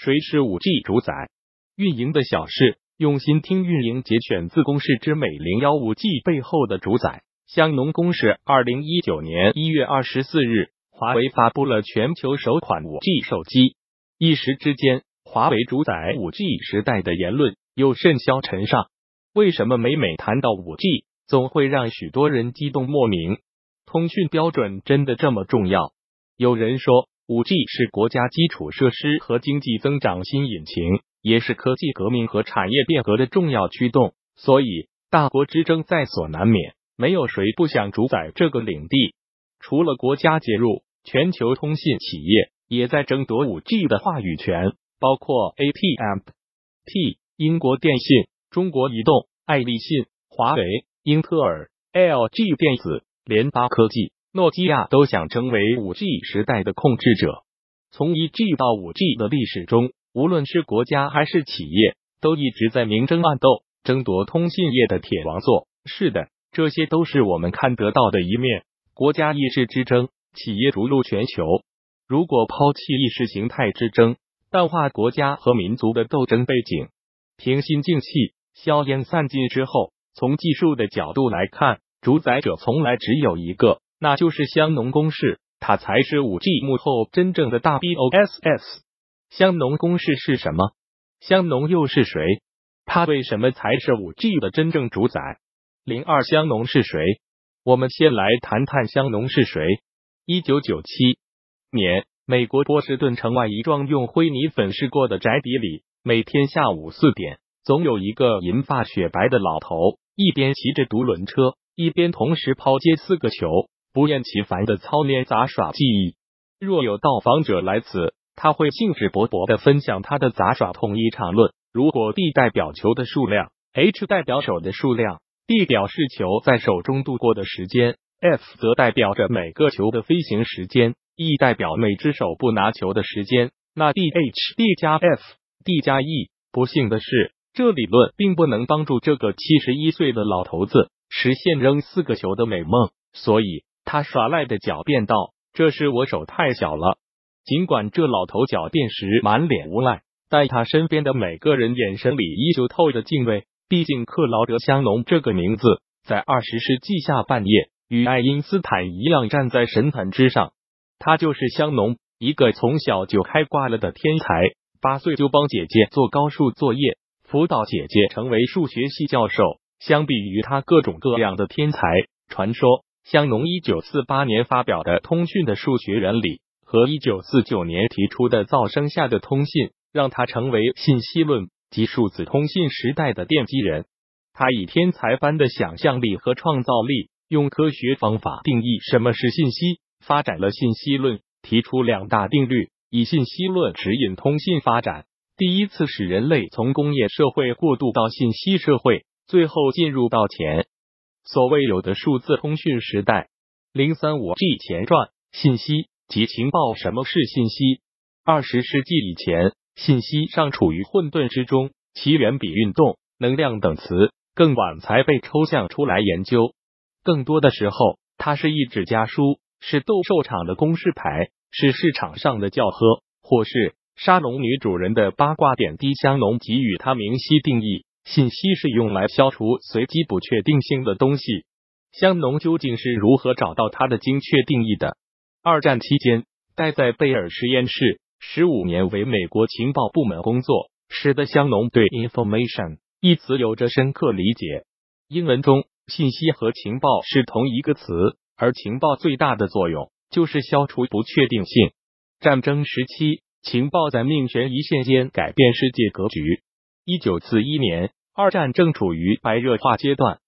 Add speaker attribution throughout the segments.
Speaker 1: 谁是五 G 主宰？运营的小事，用心听运营。节选自公式之美零幺五 G 背后的主宰。香农公式。二零一九年一月二十四日，华为发布了全球首款五 G 手机。一时之间，华为主宰五 G 时代的言论又甚嚣尘上。为什么每每谈到五 G，总会让许多人激动莫名？通讯标准真的这么重要？有人说，五 G 是国家基础设施和经济增长新引擎，也是科技革命和产业变革的重要驱动。所以，大国之争在所难免。没有谁不想主宰这个领地。除了国家介入，全球通信企业也在争夺五 G 的话语权，包括 AT&T、英国电信、中国移动、爱立信、华为、英特尔、LG 电子、联发科技、诺基亚都想成为五 G 时代的控制者。从一 G 到五 G 的历史中，无论是国家还是企业，都一直在明争暗斗，争夺通信业的铁王座。是的。这些都是我们看得到的一面，国家意识之争，企业逐鹿全球。如果抛弃意识形态之争，淡化国家和民族的斗争背景，平心静气，硝烟散尽之后，从技术的角度来看，主宰者从来只有一个，那就是香农公式，它才是五 G 幕后真正的大 BOSS。香农公式是什么？香农又是谁？他为什么才是五 G 的真正主宰？零二香农是谁？我们先来谈谈香农是谁。一九九七年，美国波士顿城外一幢用灰泥粉饰过的宅邸里，每天下午四点，总有一个银发雪白的老头，一边骑着独轮车，一边同时抛接四个球，不厌其烦的操练杂耍技艺。若有到访者来此，他会兴致勃勃的分享他的杂耍统一场论。如果 D 代表球的数量，H 代表手的数量。D 表示球在手中度过的时间，F 则代表着每个球的飞行时间，E 代表每只手不拿球的时间。那 D H D 加 F，D 加 E。不幸的是，这理论并不能帮助这个七十一岁的老头子实现扔四个球的美梦，所以他耍赖的狡辩道：“这是我手太小了。”尽管这老头狡辩时满脸无奈，但他身边的每个人眼神里依旧透着敬畏。毕竟，克劳德·香农这个名字在二十世纪下半叶与爱因斯坦一样站在神坛之上。他就是香农，一个从小就开挂了的天才。八岁就帮姐姐做高数作业，辅导姐姐成为数学系教授。相比于他各种各样的天才传说，香农一九四八年发表的《通讯的数学原理》和一九四九年提出的噪声下的通信，让他成为信息论。及数字通信时代的奠基人，他以天才般的想象力和创造力，用科学方法定义什么是信息，发展了信息论，提出两大定律，以信息论指引通信发展，第一次使人类从工业社会过渡到信息社会，最后进入到前所谓有的数字通讯时代。零三五 G 前传：信息及情报。什么是信息？二十世纪以前。信息尚处于混沌之中，其远比运动、能量等词更晚才被抽象出来研究。更多的时候，它是一纸家书，是斗兽场的公示牌，是市场上的叫喝，或是沙龙女主人的八卦点滴。香农给予它明晰定义：信息是用来消除随机不确定性的东西。香农究竟是如何找到它的精确定义的？二战期间，待在贝尔实验室。十五年为美国情报部门工作，使得香农对 “information” 一词有着深刻理解。英文中，信息和情报是同一个词，而情报最大的作用就是消除不确定性。战争时期，情报在命悬一线间改变世界格局。一九四一年，二战正处于白热化阶段，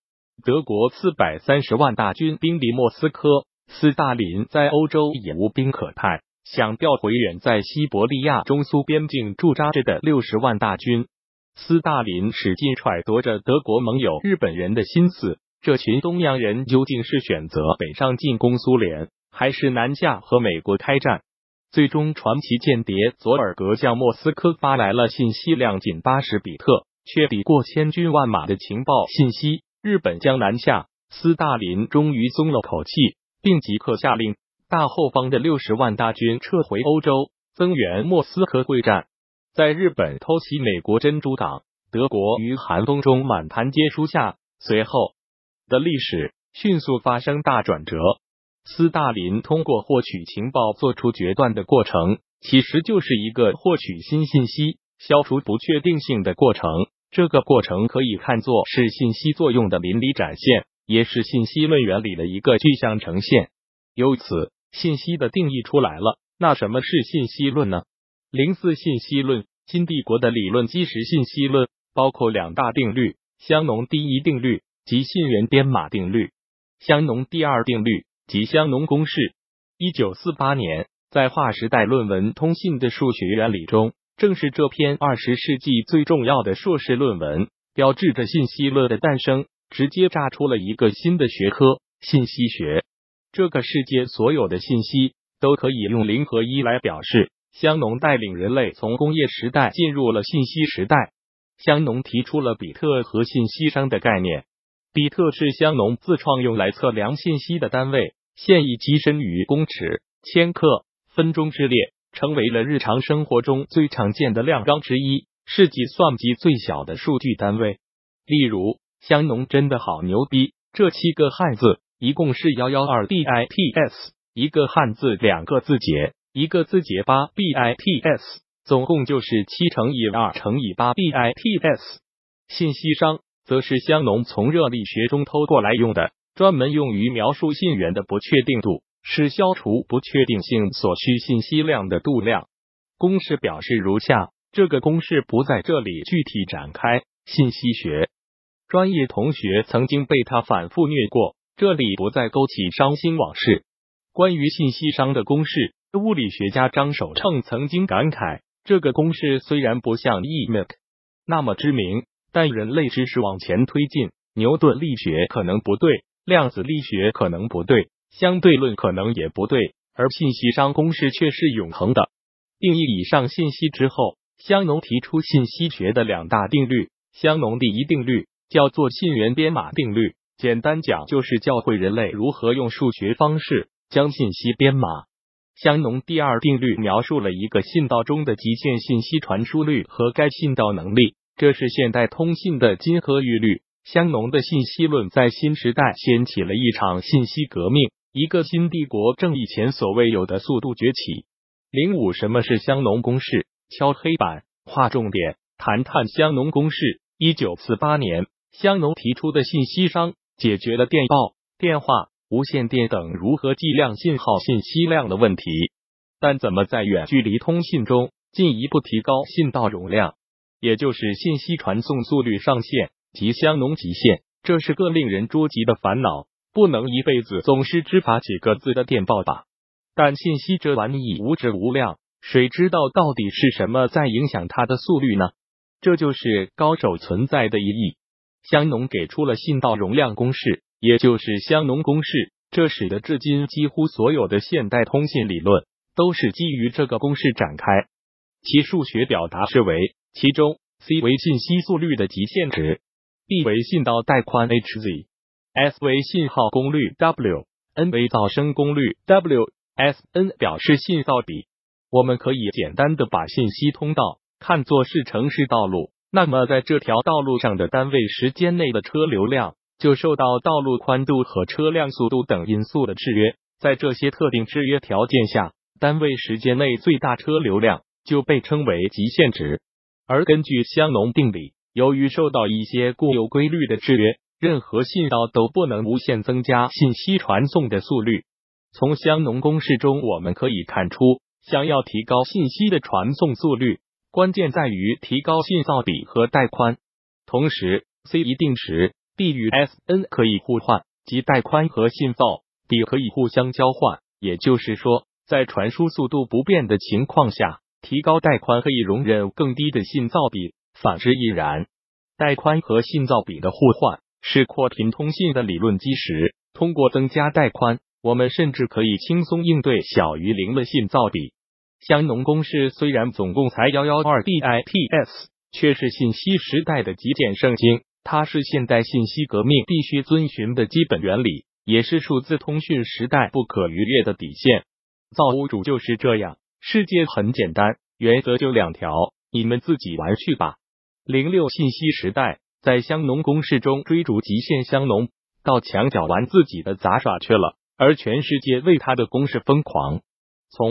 Speaker 1: 德国四百三十万大军兵临莫斯科，斯大林在欧洲也无兵可派。想调回远在西伯利亚中苏边境驻扎着的六十万大军，斯大林使劲揣度着德国盟友日本人的心思。这群东洋人究竟是选择北上进攻苏联，还是南下和美国开战？最终，传奇间谍佐尔格向莫斯科发来了信息量仅八十比特，却抵过千军万马的情报信息：日本将南下。斯大林终于松了口气，并即刻下令。大后方的六十万大军撤回欧洲，增援莫斯科会战。在日本偷袭美国珍珠港，德国于寒风中满盘皆输下，随后的历史迅速发生大转折。斯大林通过获取情报做出决断的过程，其实就是一个获取新信息、消除不确定性的过程。这个过程可以看作是信息作用的淋漓展现，也是信息论原理的一个具象呈现。由此，信息的定义出来了。那什么是信息论呢？零四信息论，新帝国的理论基石信息论包括两大定律：香农第一定律及信源编码定律；香农第二定律。及香农公式。一九四八年，在划时代论文《通信的数学原理》中，正是这篇二十世纪最重要的硕士论文，标志着信息论的诞生，直接炸出了一个新的学科——信息学。这个世界所有的信息都可以用零和一来表示。香农带领人类从工业时代进入了信息时代。香农提出了比特和信息商的概念。比特是香农自创用来测量信息的单位。现已跻身于公尺、千克、分钟之列，成为了日常生活中最常见的量纲之一，是计算机最小的数据单位。例如，香农真的好牛逼，这七个汉字一共是幺幺二 bits，一个汉字两个字节，一个字节八 bits，总共就是七乘以二乘以八 bits。信息商则是香农从热力学中偷过来用的。专门用于描述信源的不确定度，是消除不确定性所需信息量的度量。公式表示如下，这个公式不在这里具体展开。信息学专业同学曾经被他反复虐过，这里不再勾起伤心往事。关于信息商的公式，物理学家张守称曾经感慨，这个公式虽然不像 EMC 那么知名，但人类知识往前推进，牛顿力学可能不对。量子力学可能不对，相对论可能也不对，而信息商公式却是永恒的。定义以上信息之后，香农提出信息学的两大定律。香农第一定律叫做信源编码定律，简单讲就是教会人类如何用数学方式将信息编码。香农第二定律描述了一个信道中的极限信息传输率和该信道能力，这是现代通信的金科玉律。香农的信息论在新时代掀起了一场信息革命，一个新帝国正以前所未有的速度崛起。零五，什么是香农公式？敲黑板，划重点，谈谈香农公式。一九四八年，香农提出的信息商解决了电报、电话、无线电等如何计量信号信息量的问题，但怎么在远距离通信中进一步提高信道容量，也就是信息传送速率上限？及香农极限，这是个令人捉急的烦恼。不能一辈子总是只发几个字的电报吧？但信息这玩意无质无量，谁知道到底是什么在影响它的速率呢？这就是高手存在的意义。香农给出了信道容量公式，也就是香农公式。这使得至今几乎所有的现代通信理论都是基于这个公式展开。其数学表达是为：其中 c 为信息速率的极限值。B 为信道带宽 Hz S 为信号功率 W，N 为噪声功率 W，S，N 表示信噪比。我们可以简单的把信息通道看作是城市道路，那么在这条道路上的单位时间内的车流量就受到道路宽度和车辆速度等因素的制约。在这些特定制约条件下，单位时间内最大车流量就被称为极限值。而根据香农定理。由于受到一些固有规律的制约，任何信道都不能无限增加信息传送的速率。从香农公式中，我们可以看出，想要提高信息的传送速率，关键在于提高信噪比和带宽。同时，c 一定时，b 与 S_n 可以互换，即带宽和信噪比可以互相交换。也就是说，在传输速度不变的情况下，提高带宽可以容忍更低的信噪比。反之亦然。带宽和信噪比的互换是扩频通信的理论基石。通过增加带宽，我们甚至可以轻松应对小于零的信噪比。香农公式虽然总共才幺幺二 bits，却是信息时代的极简圣经。它是现代信息革命必须遵循的基本原理，也是数字通讯时代不可逾越的底线。造物主就是这样，世界很简单，原则就两条。你们自己玩去吧。零六信息时代，在香农攻势中追逐极限香农，到墙角玩自己的杂耍去了，而全世界为他的攻势疯狂。从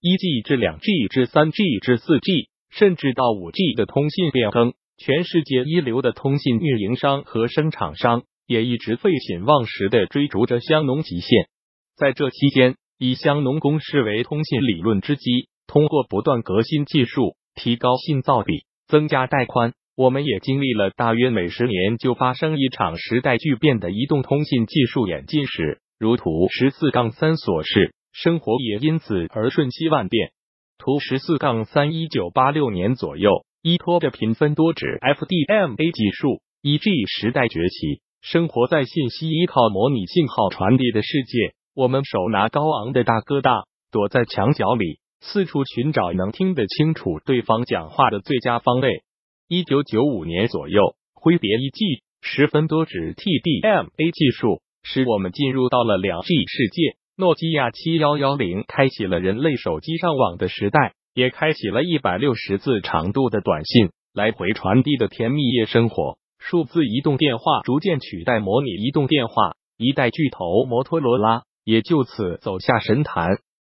Speaker 1: 一 G 至两 G 至三 G 至四 G，甚至到五 G 的通信变更，全世界一流的通信运营商和生产商也一直废寝忘食的追逐着香农极限。在这期间，以香农公式为通信理论之基，通过不断革新技术，提高信噪比，增加带宽，我们也经历了大约每十年就发生一场时代巨变的移动通信技术演进史。如图十四杠三所示。生活也因此而瞬息万变。图十四杠三，一九八六年左右，依托着频分多指 FDMA 技术，一 G 时代崛起。生活在信息依靠模拟信号传递的世界，我们手拿高昂的大哥大，躲在墙角里，四处寻找能听得清楚对方讲话的最佳方位。一九九五年左右，挥别一 G 十分多指 TDMA 技术，使我们进入到了两 G 世界。诺基亚七幺幺零开启了人类手机上网的时代，也开启了一百六十字长度的短信来回传递的甜蜜夜生活。数字移动电话逐渐取代模拟移动电话，一代巨头摩托罗拉也就此走下神坛。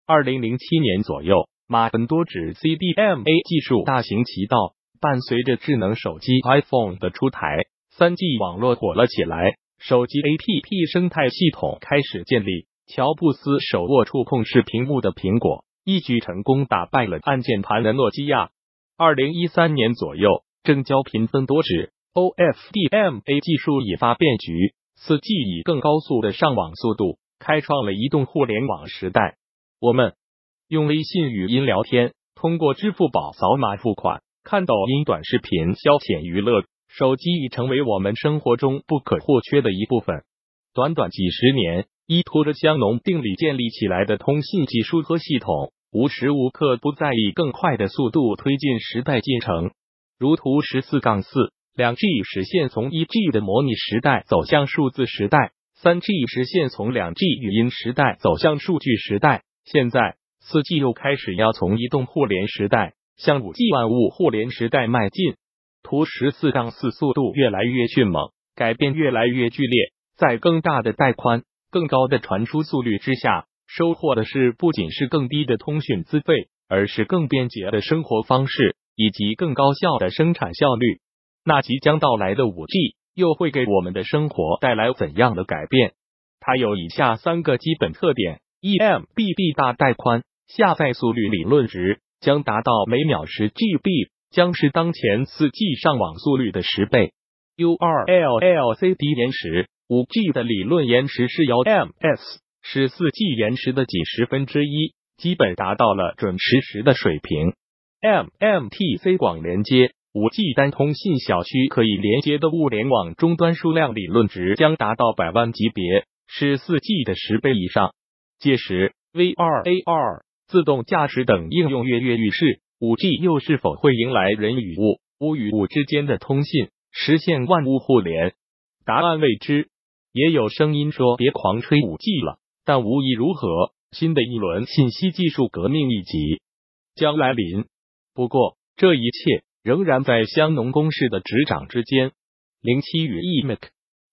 Speaker 1: 二零零七年左右，马分多指 CDMA 技术大行其道，伴随着智能手机 iPhone 的出台，三 G 网络火了起来，手机 APP 生态系统开始建立。乔布斯手握触控式屏幕的苹果，一举成功打败了按键盘的诺基亚。二零一三年左右，正交频分多指 OFDMA 技术引发变局，四 G 以更高速的上网速度，开创了移动互联网时代。我们用微信语音聊天，通过支付宝扫码付款，看抖音短视频消遣娱乐，手机已成为我们生活中不可或缺的一部分。短短几十年。依托着香农定理建立起来的通信技术和系统，无时无刻不在以更快的速度推进时代进程。如图十四杠四，两 G 实现从一 G 的模拟时代走向数字时代，三 G 实现从两 G 语音时代走向数据时代。现在四 G 又开始要从移动互联时代向五 G 万物互联时代迈进。图十四杠四，速度越来越迅猛，改变越来越剧烈，在更大的带宽。更高的传输速率之下，收获的是不仅是更低的通讯资费，而是更便捷的生活方式以及更高效的生产效率。那即将到来的五 G 又会给我们的生活带来怎样的改变？它有以下三个基本特点：eMBB 大带宽，下载速率理论值将达到每秒十 GB，将是当前四 G 上网速率的十倍。URLLCD 延时。五 G 的理论延迟是由 ms，是四 G 延迟的几十分之一，基本达到了准实时的水平。MMTC 广连接，五 G 单通信小区可以连接的物联网终端数量理论值将达到百万级别，是四 G 的十倍以上。届时，VR、AR、自动驾驶等应用跃跃欲试，五 G 又是否会迎来人与物、物与物之间的通信，实现万物互联？答案未知。也有声音说别狂吹五 G 了，但无疑如何，新的一轮信息技术革命一级将来临。不过这一切仍然在香农公式的执掌之间。零七与 EMIC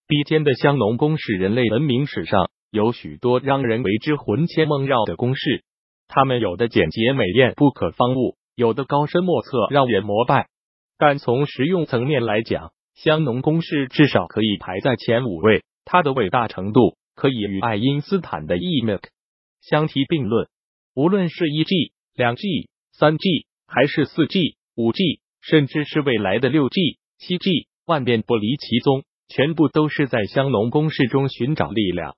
Speaker 1: 比肩的香农公式，人类文明史上有许多让人为之魂牵梦绕的公式，他们有的简洁美艳不可方物，有的高深莫测让人膜拜。但从实用层面来讲，香农公式至少可以排在前五位。它的伟大程度可以与爱因斯坦的 EMIC 相提并论。无论是一 G、两 G、三 G，还是四 G、五 G，甚至是未来的六 G、七 G，万变不离其宗，全部都是在香农公式中寻找力量。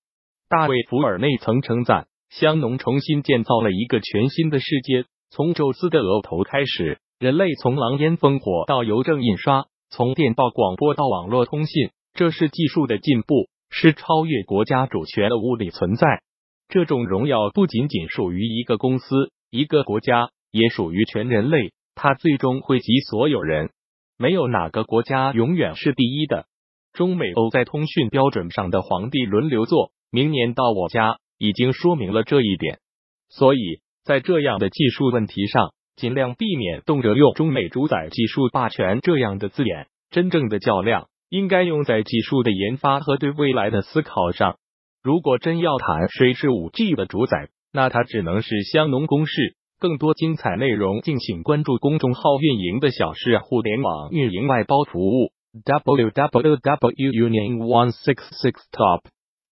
Speaker 1: 大卫·福尔内曾称赞香农重新建造了一个全新的世界。从宙斯的额头开始，人类从狼烟烽火到邮政印刷，从电报广播到网络通信，这是技术的进步。是超越国家主权的物理存在。这种荣耀不仅仅属于一个公司、一个国家，也属于全人类。它最终惠及所有人。没有哪个国家永远是第一的。中美欧在通讯标准上的皇帝轮流坐，明年到我家已经说明了这一点。所以在这样的技术问题上，尽量避免动辄用“中美主宰技术霸权”这样的字眼。真正的较量应该用在技术的研发和对未来的思考上。如果真要谈谁是五 G 的主宰，那它只能是香农公式。更多精彩内容，敬请关注公众号“运营的小事互联网运营外包服务 ”w w w union one six six top。